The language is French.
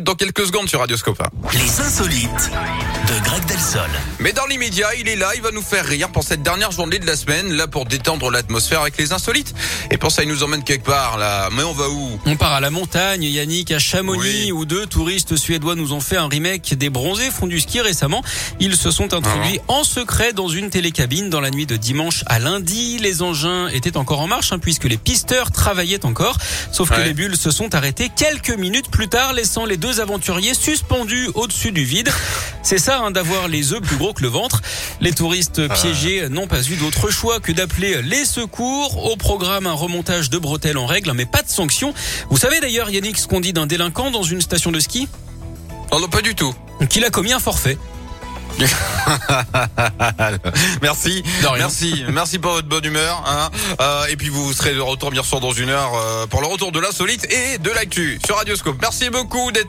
dans quelques secondes sur Radioscope. Les insolites de Greg Delsol. Mais dans l'immédiat, il est là, il va nous faire rire pour cette dernière journée de la semaine, là pour détendre l'atmosphère avec les insolites. Et pour ça, il nous emmène quelque part, là. Mais on va où? On part à la montagne, Yannick, à Chamonix, Oui. où deux touristes suédois nous ont fait un remake des bronzés font du ski récemment. Ils se sont introduits Ah. en secret dans une télécabine dans la nuit de dimanche à lundi. Les engins étaient encore en marche, hein, puisque les pisteurs travaillaient encore. Sauf que les bulles se sont arrêtées quelques minutes plus tard, laissant les deux aventuriers suspendus au-dessus du vide. C'est ça, hein, d'avoir les œufs plus gros que le ventre. Les touristes Ah. piégés n'ont pas eu d'autre choix que d'appeler les secours. Au programme, un remontage de bretelles en règle, mais pas de sanction. Vous savez d'ailleurs, Yannick, ce qu'on dit d'un délinquant dans une station de ski? Oh non, pas du tout. Qu'il a commis un forfait. Merci, merci, merci pour votre bonne humeur. Hein. Euh, et puis vous serez de retour bien sûr dans une heure euh, pour le retour de l'insolite et de l'actu sur Radioscope. Merci beaucoup d'être